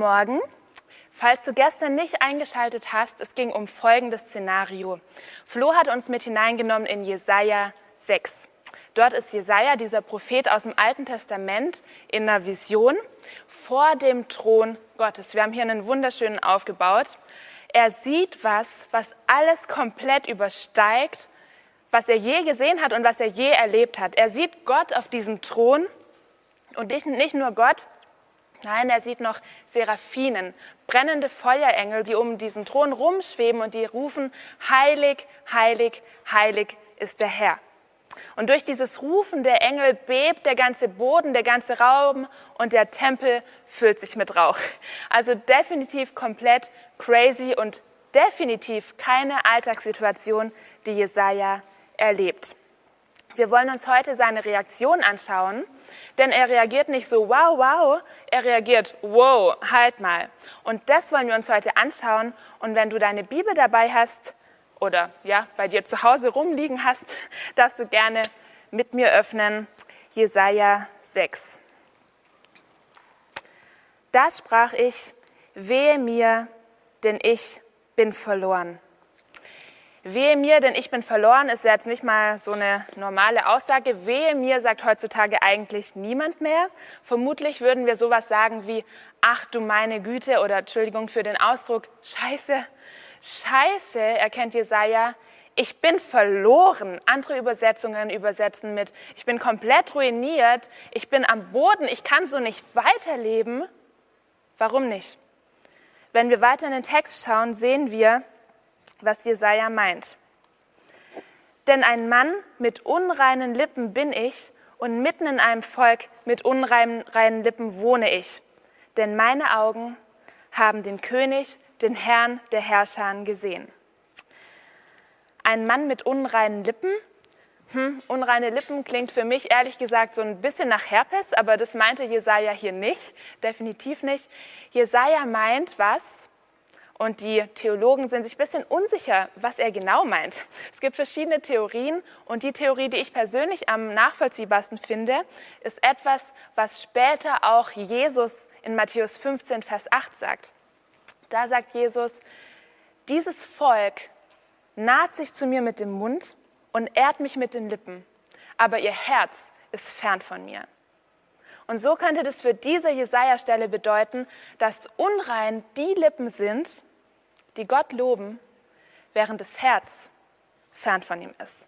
Morgen. Falls du gestern nicht eingeschaltet hast, es ging um folgendes Szenario. Flo hat uns mit hineingenommen in Jesaja 6. Dort ist Jesaja, dieser Prophet aus dem Alten Testament, in einer Vision vor dem Thron Gottes. Wir haben hier einen wunderschönen aufgebaut. Er sieht was, was alles komplett übersteigt, was er je gesehen hat und was er je erlebt hat. Er sieht Gott auf diesem Thron und nicht nur Gott, Nein, er sieht noch Seraphinen, brennende Feuerengel, die um diesen Thron rumschweben und die rufen, heilig, heilig, heilig ist der Herr. Und durch dieses Rufen der Engel bebt der ganze Boden, der ganze Raum und der Tempel füllt sich mit Rauch. Also definitiv komplett crazy und definitiv keine Alltagssituation, die Jesaja erlebt. Wir wollen uns heute seine Reaktion anschauen, denn er reagiert nicht so wow, wow, er reagiert wow, halt mal. Und das wollen wir uns heute anschauen. Und wenn du deine Bibel dabei hast oder ja, bei dir zu Hause rumliegen hast, darfst du gerne mit mir öffnen. Jesaja 6. Da sprach ich, wehe mir, denn ich bin verloren. Wehe mir, denn ich bin verloren, ist jetzt nicht mal so eine normale Aussage. Wehe mir sagt heutzutage eigentlich niemand mehr. Vermutlich würden wir sowas sagen wie, ach du meine Güte oder Entschuldigung für den Ausdruck, scheiße, scheiße, erkennt Jesaja, ich bin verloren. Andere Übersetzungen übersetzen mit, ich bin komplett ruiniert, ich bin am Boden, ich kann so nicht weiterleben. Warum nicht? Wenn wir weiter in den Text schauen, sehen wir, was Jesaja meint. Denn ein Mann mit unreinen Lippen bin ich und mitten in einem Volk mit unreinen Lippen wohne ich. Denn meine Augen haben den König, den Herrn der Herrscher gesehen. Ein Mann mit unreinen Lippen. Hm, unreine Lippen klingt für mich ehrlich gesagt so ein bisschen nach Herpes, aber das meinte Jesaja hier nicht, definitiv nicht. Jesaja meint was? Und die Theologen sind sich ein bisschen unsicher, was er genau meint. Es gibt verschiedene Theorien und die Theorie, die ich persönlich am nachvollziehbarsten finde, ist etwas, was später auch Jesus in Matthäus 15, Vers 8 sagt. Da sagt Jesus, dieses Volk naht sich zu mir mit dem Mund und ehrt mich mit den Lippen, aber ihr Herz ist fern von mir. Und so könnte das für diese Jesaja-Stelle bedeuten, dass unrein die Lippen sind, die Gott loben, während das Herz fern von ihm ist.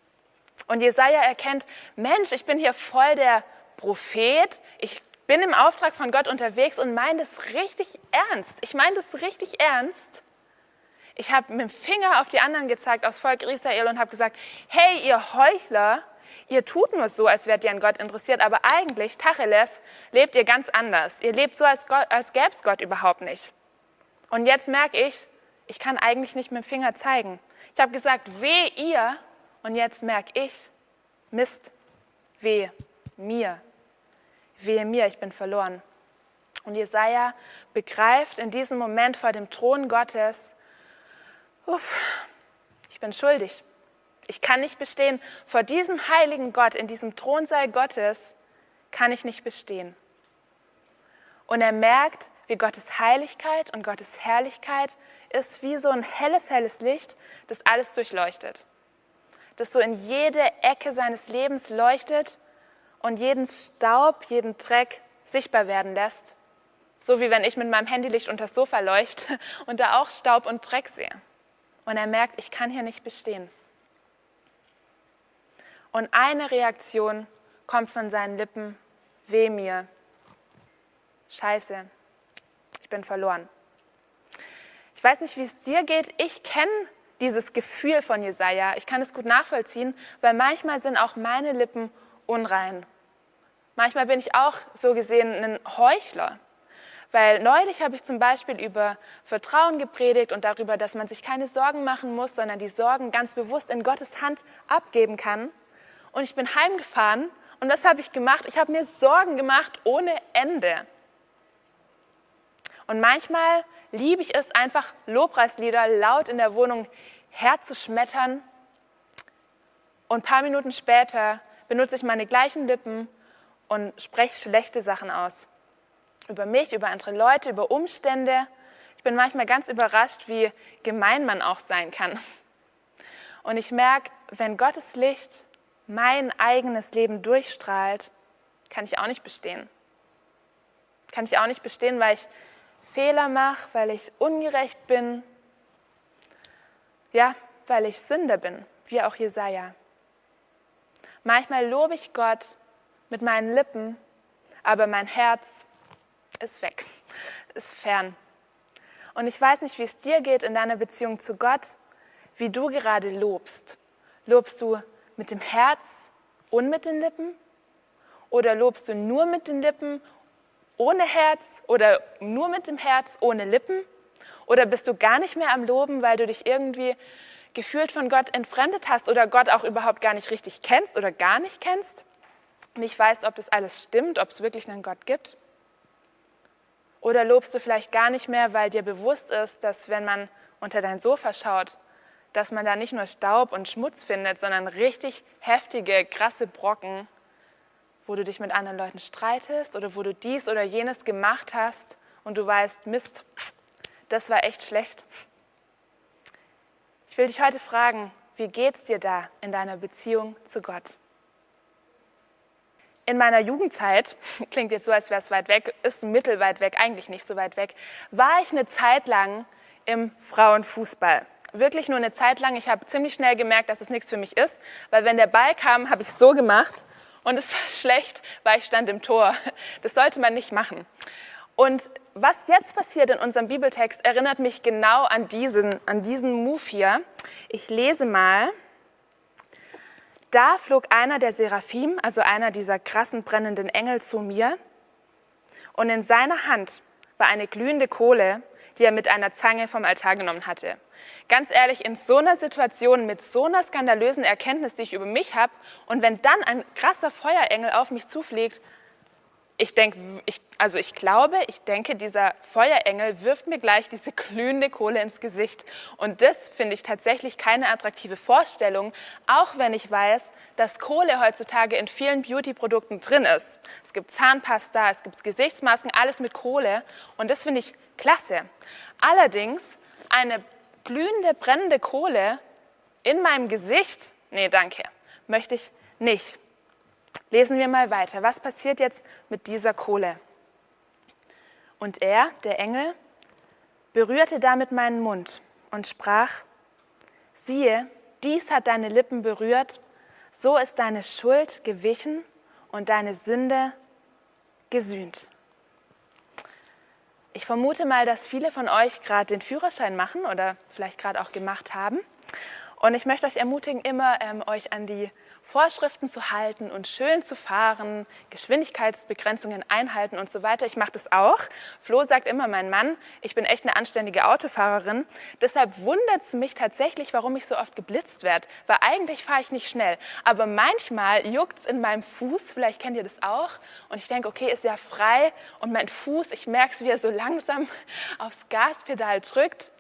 Und Jesaja erkennt, Mensch, ich bin hier voll der Prophet, ich bin im Auftrag von Gott unterwegs und meine das richtig ernst. Ich meine das richtig ernst. Ich habe mit dem Finger auf die anderen gezeigt aus Volk Israel und habe gesagt, hey, ihr Heuchler, ihr tut nur so, als wärt ihr an Gott interessiert, aber eigentlich, Tacheles, lebt ihr ganz anders. Ihr lebt so, als, als gäbe es Gott überhaupt nicht. Und jetzt merke ich, ich kann eigentlich nicht mit dem Finger zeigen. Ich habe gesagt, weh ihr, und jetzt merke ich, Mist, weh mir, wehe mir, ich bin verloren. Und Jesaja begreift in diesem Moment vor dem Thron Gottes, uff, ich bin schuldig. Ich kann nicht bestehen. Vor diesem heiligen Gott, in diesem Thronsaal Gottes, kann ich nicht bestehen. Und er merkt, wie Gottes Heiligkeit und Gottes Herrlichkeit ist wie so ein helles, helles Licht, das alles durchleuchtet. Das so in jede Ecke seines Lebens leuchtet und jeden Staub, jeden Dreck sichtbar werden lässt. So wie wenn ich mit meinem Handylicht unter das Sofa leuchte und da auch Staub und Dreck sehe. Und er merkt, ich kann hier nicht bestehen. Und eine Reaktion kommt von seinen Lippen, weh mir, scheiße, ich bin verloren. Ich weiß nicht, wie es dir geht. Ich kenne dieses Gefühl von Jesaja. Ich kann es gut nachvollziehen, weil manchmal sind auch meine Lippen unrein. Manchmal bin ich auch so gesehen ein Heuchler. Weil neulich habe ich zum Beispiel über Vertrauen gepredigt und darüber, dass man sich keine Sorgen machen muss, sondern die Sorgen ganz bewusst in Gottes Hand abgeben kann. Und ich bin heimgefahren und was habe ich gemacht? Ich habe mir Sorgen gemacht ohne Ende. Und manchmal liebe ich es einfach, Lobpreislieder laut in der Wohnung herzuschmettern. Und ein paar Minuten später benutze ich meine gleichen Lippen und spreche schlechte Sachen aus über mich, über andere Leute, über Umstände. Ich bin manchmal ganz überrascht, wie gemein man auch sein kann. Und ich merke, wenn Gottes Licht mein eigenes Leben durchstrahlt, kann ich auch nicht bestehen. Kann ich auch nicht bestehen, weil ich Fehler mache, weil ich ungerecht bin. Ja, weil ich Sünder bin, wie auch Jesaja. Manchmal lobe ich Gott mit meinen Lippen, aber mein Herz ist weg, ist fern. Und ich weiß nicht, wie es dir geht in deiner Beziehung zu Gott, wie du gerade lobst. Lobst du mit dem Herz und mit den Lippen? Oder lobst du nur mit den Lippen ohne Herz oder nur mit dem Herz ohne Lippen? Oder bist du gar nicht mehr am Loben, weil du dich irgendwie gefühlt von Gott entfremdet hast oder Gott auch überhaupt gar nicht richtig kennst oder gar nicht kennst? Nicht weißt, ob das alles stimmt, ob es wirklich einen Gott gibt? Oder lobst du vielleicht gar nicht mehr, weil dir bewusst ist, dass wenn man unter dein Sofa schaut, dass man da nicht nur Staub und Schmutz findet, sondern richtig heftige, krasse Brocken, wo du dich mit anderen Leuten streitest oder wo du dies oder jenes gemacht hast und du weißt, Mist, das war echt schlecht. Ich will dich heute fragen, wie geht's dir da in deiner Beziehung zu Gott? In meiner Jugendzeit, klingt jetzt so, als wäre es weit weg, ist mittelweit weg, eigentlich nicht so weit weg, war ich eine Zeit lang im Frauenfußball. Wirklich nur eine Zeit lang. Ich habe ziemlich schnell gemerkt, dass es nichts für mich ist, weil wenn der Ball kam, habe ich so gemacht und es war schlecht, weil ich stand im Tor. Das sollte man nicht machen. Und was jetzt passiert in unserem Bibeltext, erinnert mich genau an diesen, an diesen Move hier. Ich lese mal da flog einer der Seraphim, also einer dieser krassen brennenden Engel, zu mir. Und in seiner Hand war eine glühende Kohle, die er mit einer Zange vom Altar genommen hatte. Ganz ehrlich, in so einer Situation mit so einer skandalösen Erkenntnis, die ich über mich habe, und wenn dann ein krasser Feuerengel auf mich zufliegt, ich denke, ich, also ich glaube, ich denke, dieser Feuerengel wirft mir gleich diese glühende Kohle ins Gesicht. Und das finde ich tatsächlich keine attraktive Vorstellung, auch wenn ich weiß, dass Kohle heutzutage in vielen Beauty-Produkten drin ist. Es gibt Zahnpasta, es gibt Gesichtsmasken, alles mit Kohle. Und das finde ich klasse. Allerdings eine glühende, brennende Kohle in meinem Gesicht, nee, danke, möchte ich nicht. Lesen wir mal weiter. Was passiert jetzt mit dieser Kohle? Und er, der Engel, berührte damit meinen Mund und sprach, siehe, dies hat deine Lippen berührt, so ist deine Schuld gewichen und deine Sünde gesühnt. Ich vermute mal, dass viele von euch gerade den Führerschein machen oder vielleicht gerade auch gemacht haben. Und ich möchte euch ermutigen, immer ähm, euch an die Vorschriften zu halten und schön zu fahren, Geschwindigkeitsbegrenzungen einhalten und so weiter. Ich mache das auch. Flo sagt immer, mein Mann, ich bin echt eine anständige Autofahrerin. Deshalb wundert es mich tatsächlich, warum ich so oft geblitzt werde. Weil eigentlich fahre ich nicht schnell. Aber manchmal juckt es in meinem Fuß, vielleicht kennt ihr das auch. Und ich denke, okay, ist ja frei. Und mein Fuß, ich merke es, wie er so langsam aufs Gaspedal drückt.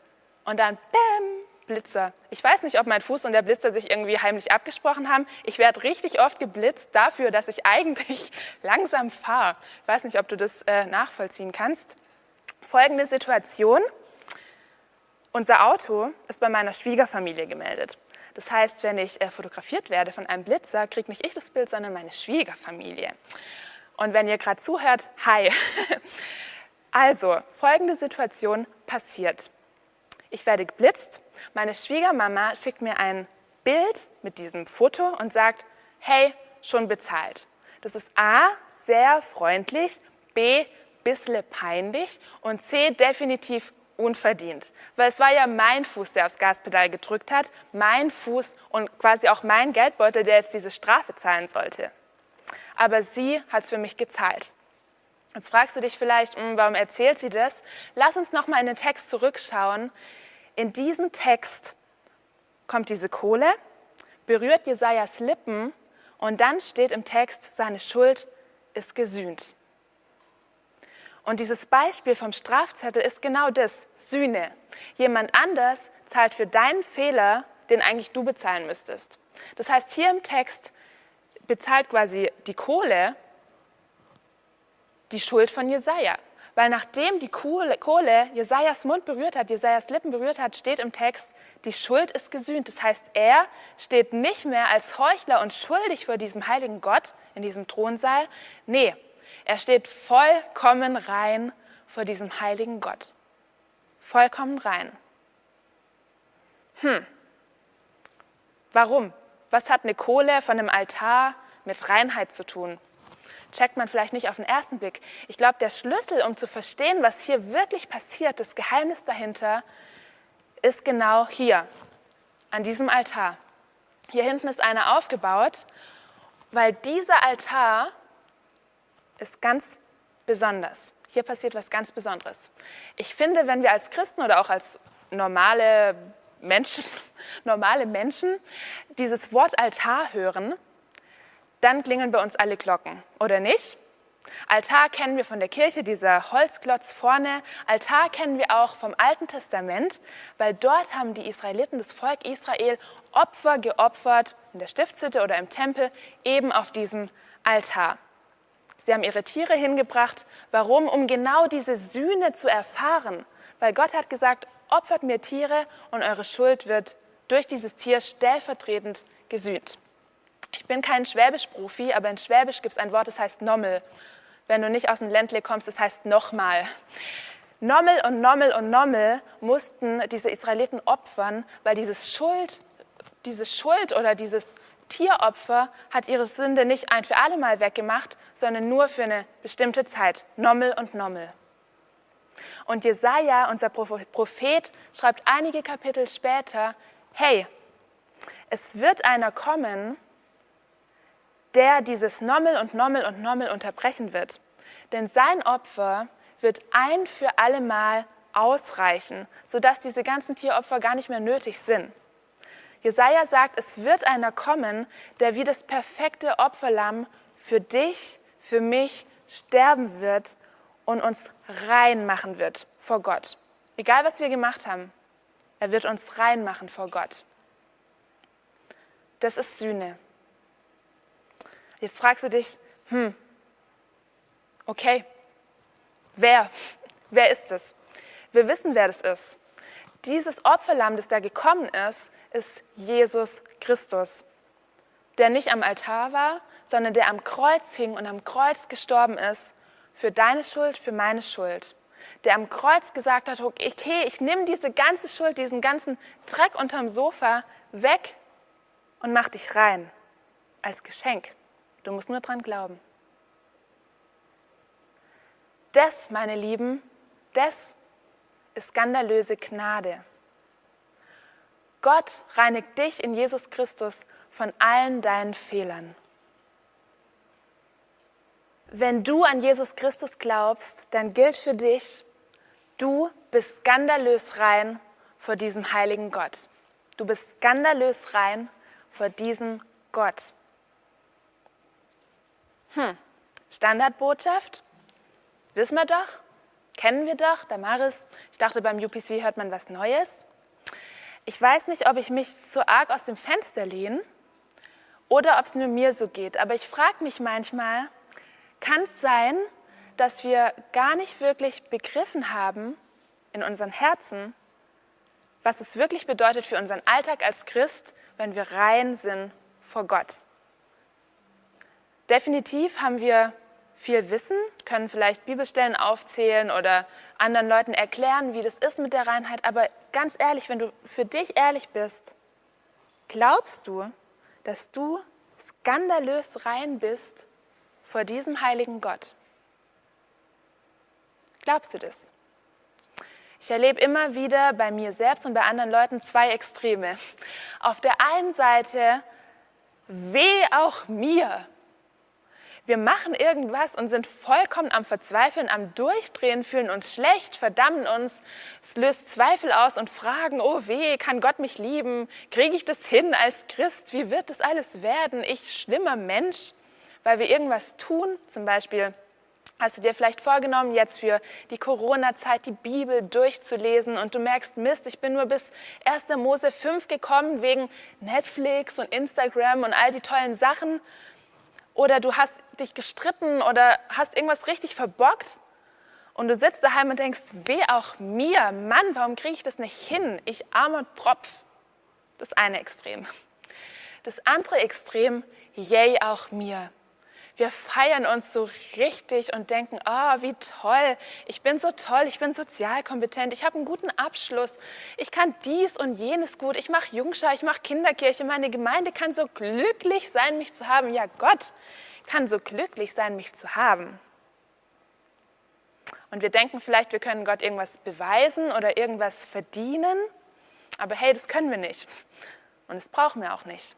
Und dann, bäm, Blitzer. Ich weiß nicht, ob mein Fuß und der Blitzer sich irgendwie heimlich abgesprochen haben. Ich werde richtig oft geblitzt dafür, dass ich eigentlich langsam fahre. Ich weiß nicht, ob du das äh, nachvollziehen kannst. Folgende Situation. Unser Auto ist bei meiner Schwiegerfamilie gemeldet. Das heißt, wenn ich äh, fotografiert werde von einem Blitzer, kriegt nicht ich das Bild, sondern meine Schwiegerfamilie. Und wenn ihr gerade zuhört, hi. Also, folgende Situation passiert. Ich werde geblitzt. Meine Schwiegermama schickt mir ein Bild mit diesem Foto und sagt, hey, schon bezahlt. Das ist A, sehr freundlich, B, bissle peinlich und C, definitiv unverdient. Weil es war ja mein Fuß, der aufs Gaspedal gedrückt hat, mein Fuß und quasi auch mein Geldbeutel, der jetzt diese Strafe zahlen sollte. aber sie hat es für mich gezahlt. Jetzt fragst du dich vielleicht, hm, warum erzählt sie das? Lass uns noch mal in den Text zurückschauen. In diesem Text kommt diese Kohle, berührt Jesajas Lippen und dann steht im Text, seine Schuld ist gesühnt. Und dieses Beispiel vom Strafzettel ist genau das, Sühne. Jemand anders zahlt für deinen Fehler, den eigentlich du bezahlen müsstest. Das heißt, hier im Text bezahlt quasi die Kohle die Schuld von Jesaja. Weil nachdem die Kohle, Jesajas Mund berührt hat, Jesajas Lippen berührt hat, steht im Text, die Schuld ist gesühnt. Das heißt, er steht nicht mehr als Heuchler und schuldig vor diesem heiligen Gott in diesem Thronsaal. Nee, er steht vollkommen rein vor diesem heiligen Gott. Vollkommen rein. Hm. Warum? Was hat eine Kohle von einem Altar mit Reinheit zu tun? Checkt man vielleicht nicht auf den ersten Blick. Ich glaube, der Schlüssel, um zu verstehen, was hier wirklich passiert, das Geheimnis dahinter, ist genau hier, an diesem Altar. Hier hinten ist einer aufgebaut, weil dieser Altar ist ganz besonders. Hier passiert was ganz Besonderes. Ich finde, wenn wir als Christen oder auch als normale Menschen, normale Menschen dieses Wort Altar hören, dann klingeln bei uns alle Glocken, oder nicht? Altar kennen wir von der Kirche, dieser Holzklotz vorne. Altar kennen wir auch vom Alten Testament, weil dort haben die Israeliten, das Volk Israel, Opfer geopfert, in der Stiftshütte oder im Tempel, eben auf diesem Altar. Sie haben ihre Tiere hingebracht. Warum? Um genau diese Sühne zu erfahren. Weil Gott hat gesagt, opfert mir Tiere und eure Schuld wird durch dieses Tier stellvertretend gesühnt. Ich bin kein Schwäbisch-Profi, aber in Schwäbisch gibt es ein Wort, das heißt Nommel. Wenn du nicht aus dem Ländle kommst, das heißt nochmal. Nommel und Nommel und Nommel mussten diese Israeliten opfern, weil dieses Schuld, diese Schuld oder dieses Tieropfer hat ihre Sünde nicht ein für alle Mal weggemacht, sondern nur für eine bestimmte Zeit. Nommel und Nommel. Und Jesaja, unser Prophet, schreibt einige Kapitel später: Hey, es wird einer kommen, der dieses Nommel und Nommel und Nommel unterbrechen wird. Denn sein Opfer wird ein für allemal ausreichen, sodass diese ganzen Tieropfer gar nicht mehr nötig sind. Jesaja sagt, es wird einer kommen, der wie das perfekte Opferlamm für dich, für mich sterben wird und uns rein machen wird vor Gott. Egal was wir gemacht haben, er wird uns rein machen vor Gott. Das ist Sühne. Jetzt fragst du dich, hm, okay, wer? Wer ist es? Wir wissen, wer das ist. Dieses Opferlamm, das da gekommen ist, ist Jesus Christus, der nicht am Altar war, sondern der am Kreuz hing und am Kreuz gestorben ist für deine Schuld, für meine Schuld. Der am Kreuz gesagt hat, okay, ich nehme diese ganze Schuld, diesen ganzen Dreck unterm Sofa weg und mach dich rein als Geschenk. Du musst nur dran glauben. Das, meine Lieben, das ist skandalöse Gnade. Gott reinigt dich in Jesus Christus von allen deinen Fehlern. Wenn du an Jesus Christus glaubst, dann gilt für dich, du bist skandalös rein vor diesem heiligen Gott. Du bist skandalös rein vor diesem Gott. Hm, Standardbotschaft? Wissen wir doch, kennen wir doch, Damaris. Ich dachte, beim UPC hört man was Neues. Ich weiß nicht, ob ich mich zu arg aus dem Fenster lehne oder ob es nur mir so geht, aber ich frage mich manchmal, kann es sein, dass wir gar nicht wirklich begriffen haben in unseren Herzen, was es wirklich bedeutet für unseren Alltag als Christ, wenn wir rein sind vor Gott. Definitiv haben wir viel Wissen, können vielleicht Bibelstellen aufzählen oder anderen Leuten erklären, wie das ist mit der Reinheit. Aber ganz ehrlich, wenn du für dich ehrlich bist, glaubst du, dass du skandalös rein bist vor diesem heiligen Gott? Glaubst du das? Ich erlebe immer wieder bei mir selbst und bei anderen Leuten zwei Extreme. Auf der einen Seite, weh auch mir, Wir machen irgendwas und sind vollkommen am Verzweifeln, am Durchdrehen, fühlen uns schlecht, verdammen uns, es löst Zweifel aus und fragen, oh weh, kann Gott mich lieben? Kriege ich das hin als Christ? Wie wird das alles werden? Ich schlimmer Mensch, weil wir irgendwas tun, zum Beispiel Hast du dir vielleicht vorgenommen, jetzt für die Corona-Zeit die Bibel durchzulesen und du merkst, Mist, ich bin nur bis 1. Mose 5 gekommen wegen Netflix und Instagram und all die tollen Sachen oder du hast dich gestritten oder hast irgendwas richtig verbockt und du sitzt daheim und denkst, weh auch mir, Mann, warum kriege ich das nicht hin? Ich armer Tropf. Das eine Extrem. Das andere Extrem, yay auch mir. Wir feiern uns so richtig und denken, oh, wie toll, ich bin so toll, ich bin sozial kompetent, ich habe einen guten Abschluss, ich kann dies und jenes gut, ich mache Jungschar, ich mache Kinderkirche, meine Gemeinde kann so glücklich sein, mich zu haben. Ja, Gott kann so glücklich sein, mich zu haben. Und wir denken vielleicht, wir können Gott irgendwas beweisen oder irgendwas verdienen, aber hey, das können wir nicht. Und das brauchen wir auch nicht.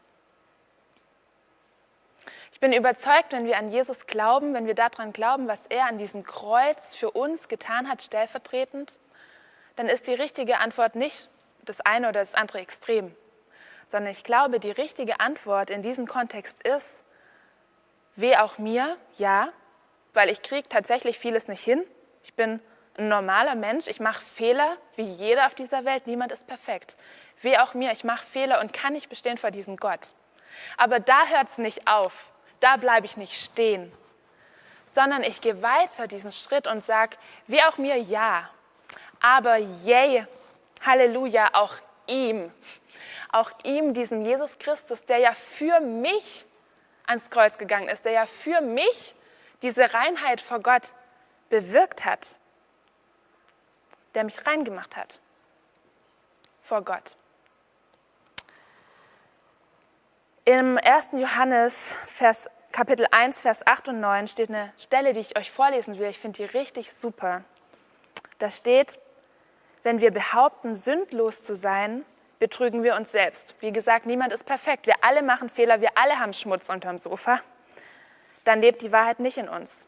Ich bin überzeugt, wenn wir an Jesus glauben, wenn wir daran glauben, was er an diesem Kreuz für uns getan hat, stellvertretend, dann ist die richtige Antwort nicht das eine oder das andere Extrem, sondern ich glaube, die richtige Antwort in diesem Kontext ist, weh auch mir, ja, weil ich kriege tatsächlich vieles nicht hin. Ich bin ein normaler Mensch, ich mache Fehler, wie jeder auf dieser Welt, niemand ist perfekt. Weh auch mir, ich mache Fehler und kann nicht bestehen vor diesem Gott. Aber da hört es nicht auf da bleibe ich nicht stehen, sondern ich gehe weiter diesen Schritt und sage, wie auch mir, ja, aber yay, Halleluja, auch ihm, auch ihm, diesem Jesus Christus, der ja für mich ans Kreuz gegangen ist, der ja für mich diese Reinheit vor Gott bewirkt hat, der mich reingemacht hat vor Gott. Im 1. Johannes Vers, Kapitel 1, Vers 8 und 9 steht eine Stelle, die ich euch vorlesen will. Ich finde die richtig super. Da steht, wenn wir behaupten, sündlos zu sein, betrügen wir uns selbst. Wie gesagt, niemand ist perfekt. Wir alle machen Fehler, wir alle haben Schmutz unterm Sofa. Dann lebt die Wahrheit nicht in uns.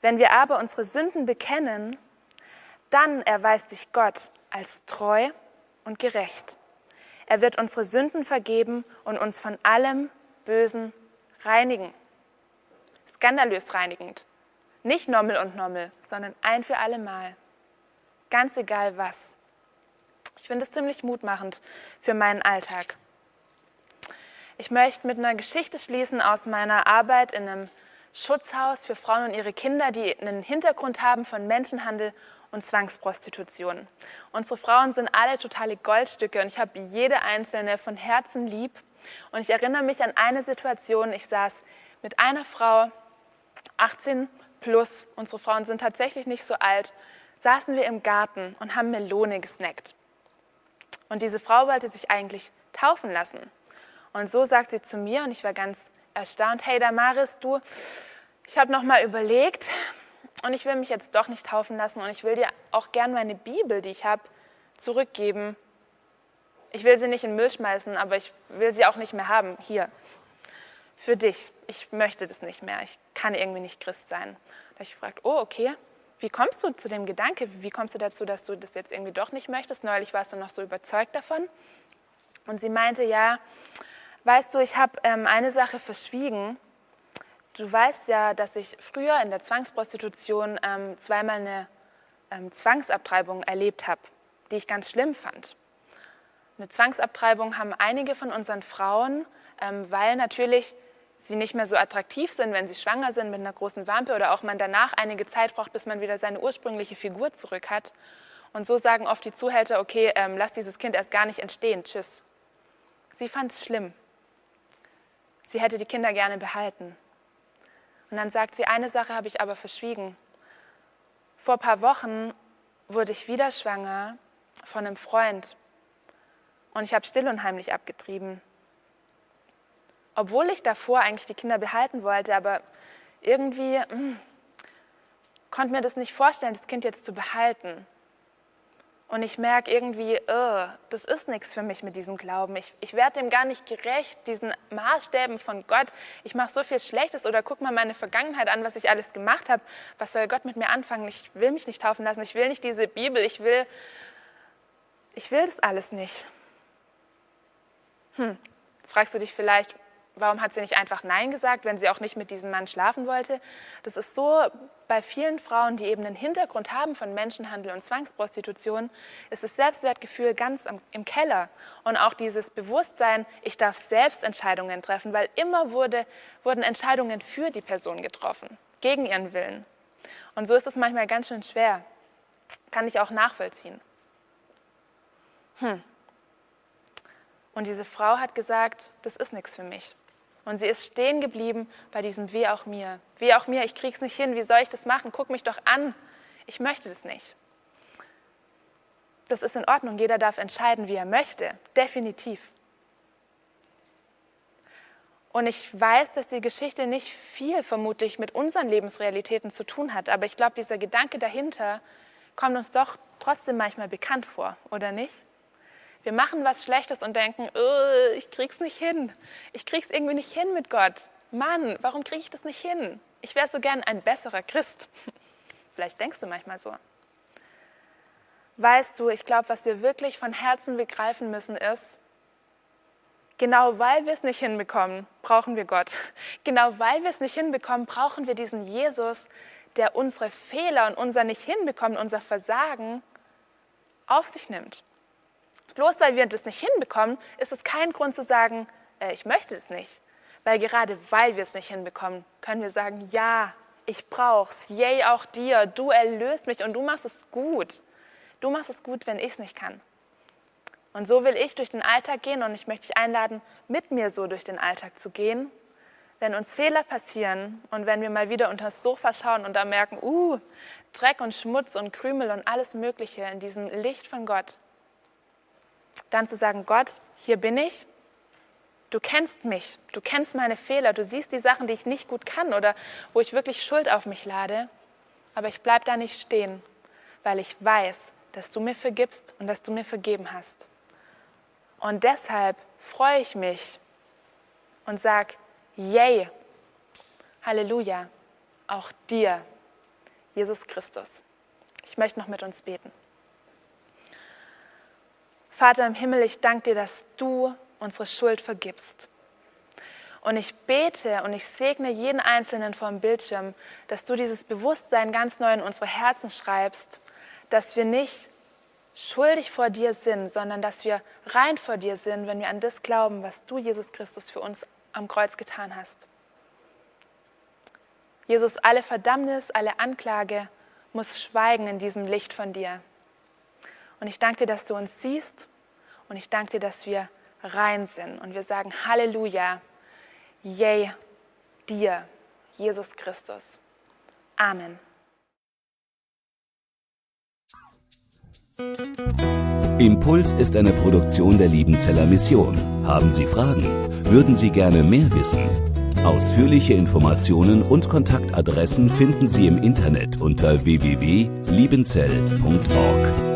Wenn wir aber unsere Sünden bekennen, dann erweist sich Gott als treu und gerecht er wird unsere Sünden vergeben und uns von allem Bösen reinigen. Skandalös reinigend. Nicht Nommel und Nommel, sondern ein für alle Mal. Ganz egal was. Ich finde es ziemlich mutmachend für meinen Alltag. Ich möchte mit einer Geschichte schließen aus meiner Arbeit in einem Schutzhaus für Frauen und ihre Kinder, die einen Hintergrund haben von Menschenhandel und Zwangsprostitution. Unsere Frauen sind alle totale Goldstücke und ich habe jede einzelne von Herzen lieb. Und ich erinnere mich an eine Situation, ich saß mit einer Frau, 18 plus, unsere Frauen sind tatsächlich nicht so alt, saßen wir im Garten und haben Melone gesnackt. Und diese Frau wollte sich eigentlich taufen lassen. Und so sagt sie zu mir, und ich war ganz erstaunt, hey Damaris, du, ich habe noch mal überlegt, und ich will mich jetzt doch nicht taufen lassen und ich will dir auch gern meine Bibel, die ich habe, zurückgeben. Ich will sie nicht in den Müll schmeißen, aber ich will sie auch nicht mehr haben. Hier, für dich. Ich möchte das nicht mehr. Ich kann irgendwie nicht Christ sein. Da habe ich gefragt, oh, okay. Wie kommst du zu dem Gedanke? Wie kommst du dazu, dass du das jetzt irgendwie doch nicht möchtest? Neulich warst du noch so überzeugt davon. Und sie meinte, ja, weißt du, ich habe ähm, eine Sache verschwiegen Du weißt ja, dass ich früher in der Zwangsprostitution ähm, zweimal eine ähm, Zwangsabtreibung erlebt habe, die ich ganz schlimm fand. Eine Zwangsabtreibung haben einige von unseren Frauen, ähm, weil natürlich sie nicht mehr so attraktiv sind, wenn sie schwanger sind mit einer großen Wampe oder auch man danach einige Zeit braucht, bis man wieder seine ursprüngliche Figur zurück hat. Und so sagen oft die Zuhälter, okay, ähm, lass dieses Kind erst gar nicht entstehen, tschüss. Sie fand es schlimm. Sie hätte die Kinder gerne behalten. Und dann sagt sie, eine Sache habe ich aber verschwiegen. Vor ein paar Wochen wurde ich wieder schwanger von einem Freund und ich habe still und heimlich abgetrieben. Obwohl ich davor eigentlich die Kinder behalten wollte, aber irgendwie mh, hm, konnte mir das nicht vorstellen, das Kind jetzt zu behalten. Und ich merke irgendwie, oh, das ist nichts für mich mit diesem Glauben. Ich, ich werde dem gar nicht gerecht, diesen Maßstäben von Gott. Ich mache so viel Schlechtes oder guck mal meine Vergangenheit an, was ich alles gemacht habe. Was soll Gott mit mir anfangen? Ich will mich nicht taufen lassen. Ich will nicht diese Bibel. Ich will, ich will das alles nicht. Hm, jetzt fragst du dich vielleicht, warum hat sie nicht einfach Nein gesagt, wenn sie auch nicht mit diesem Mann schlafen wollte? Das ist so bei vielen Frauen, die eben einen Hintergrund haben von Menschenhandel und Zwangsprostitution, ist das Selbstwertgefühl ganz im Keller. Und auch dieses Bewusstsein, ich darf selbst Entscheidungen treffen, weil immer wurde, wurden Entscheidungen für die Person getroffen, gegen ihren Willen. Und so ist es manchmal ganz schön schwer. Kann ich auch nachvollziehen. Hm. Und diese Frau hat gesagt, das ist nichts für mich. Und sie ist stehen geblieben bei diesem Wie auch mir. Wie auch mir, ich krieg's nicht hin, wie soll ich das machen? Guck mich doch an. Ich möchte das nicht. Das ist in Ordnung, jeder darf entscheiden, wie er möchte, definitiv. Und ich weiß, dass die Geschichte nicht viel vermutlich mit unseren Lebensrealitäten zu tun hat, aber ich glaube, dieser Gedanke dahinter kommt uns doch trotzdem manchmal bekannt vor, oder nicht? Wir machen was Schlechtes und denken, oh, ich krieg's nicht hin. Ich krieg's irgendwie nicht hin mit Gott. Mann, warum kriege ich das nicht hin? Ich wäre so gern ein besserer Christ. Vielleicht denkst du manchmal so. Weißt du, ich glaube, was wir wirklich von Herzen begreifen müssen ist, genau weil wir es nicht hinbekommen, brauchen wir Gott. Genau weil wir es nicht hinbekommen, brauchen wir diesen Jesus, der unsere Fehler und unser Nicht hinbekommen, unser Versagen auf sich nimmt. Bloß weil wir das nicht hinbekommen, ist es kein Grund zu sagen, äh, ich möchte es nicht. Weil gerade weil wir es nicht hinbekommen, können wir sagen, ja, ich brauch's. Yay, auch dir. Du erlöst mich und du machst es gut. Du machst es gut, wenn ich es nicht kann. Und so will ich durch den Alltag gehen und ich möchte dich einladen, mit mir so durch den Alltag zu gehen. Wenn uns Fehler passieren und wenn wir mal wieder unter das Sofa schauen und da merken, uh, Dreck und Schmutz und Krümel und alles Mögliche in diesem Licht von Gott, dann zu sagen, Gott, hier bin ich, du kennst mich, du kennst meine Fehler, du siehst die Sachen, die ich nicht gut kann oder wo ich wirklich Schuld auf mich lade, aber ich bleibe da nicht stehen, weil ich weiß, dass du mir vergibst und dass du mir vergeben hast. Und deshalb freue ich mich und sage, yay, Halleluja, auch dir, Jesus Christus. Ich möchte noch mit uns beten. Vater im Himmel, ich danke dir, dass du unsere Schuld vergibst. Und ich bete und ich segne jeden Einzelnen vom Bildschirm, dass du dieses Bewusstsein ganz neu in unsere Herzen schreibst, dass wir nicht schuldig vor dir sind, sondern dass wir rein vor dir sind, wenn wir an das glauben, was du, Jesus Christus, für uns am Kreuz getan hast. Jesus, alle Verdammnis, alle Anklage muss schweigen in diesem Licht von dir. Und ich danke dir, dass du uns siehst und ich danke dir, dass wir rein sind und wir sagen Halleluja, yay dir, Jesus Christus. Amen. Impuls ist eine Produktion der Liebenzeller Mission. Haben Sie Fragen? Würden Sie gerne mehr wissen? Ausführliche Informationen und Kontaktadressen finden Sie im Internet unter www.liebenzell.org.